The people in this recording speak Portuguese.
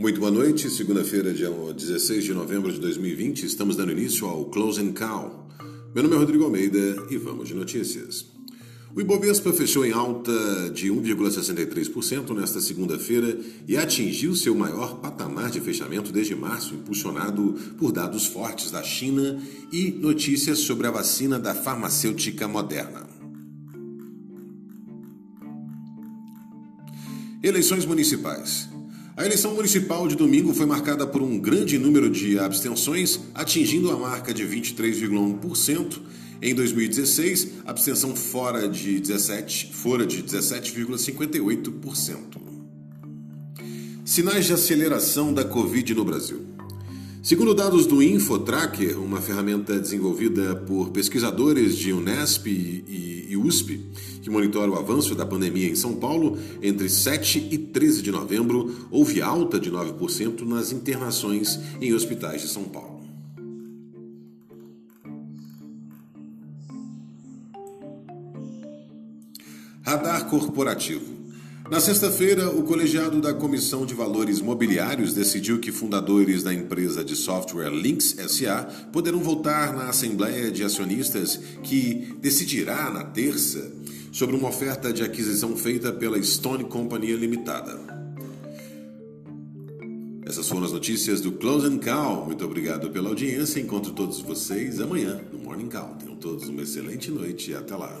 Muito boa noite, segunda-feira, dia 16 de novembro de 2020. Estamos dando início ao Close Call. Meu nome é Rodrigo Almeida e vamos de notícias. O Ibovespa fechou em alta de 1,63% nesta segunda-feira e atingiu seu maior patamar de fechamento desde março, impulsionado por dados fortes da China e notícias sobre a vacina da farmacêutica Moderna. Eleições municipais. A eleição municipal de domingo foi marcada por um grande número de abstenções, atingindo a marca de 23,1%. Em 2016, a abstenção fora de 17, fora de 17,58%. Sinais de aceleração da Covid no Brasil. Segundo dados do InfoTracker, uma ferramenta desenvolvida por pesquisadores de Unesp e USP, que monitora o avanço da pandemia em São Paulo, entre 7 e 13 de novembro, houve alta de 9% nas internações em hospitais de São Paulo. Radar corporativo. Na sexta-feira, o colegiado da Comissão de Valores Mobiliários decidiu que fundadores da empresa de software Lynx SA poderão votar na Assembleia de Acionistas, que decidirá na terça sobre uma oferta de aquisição feita pela Stone Company Limitada. Essas foram as notícias do Close and Call. Muito obrigado pela audiência. Encontro todos vocês amanhã no Morning Call. Tenham todos uma excelente noite e até lá.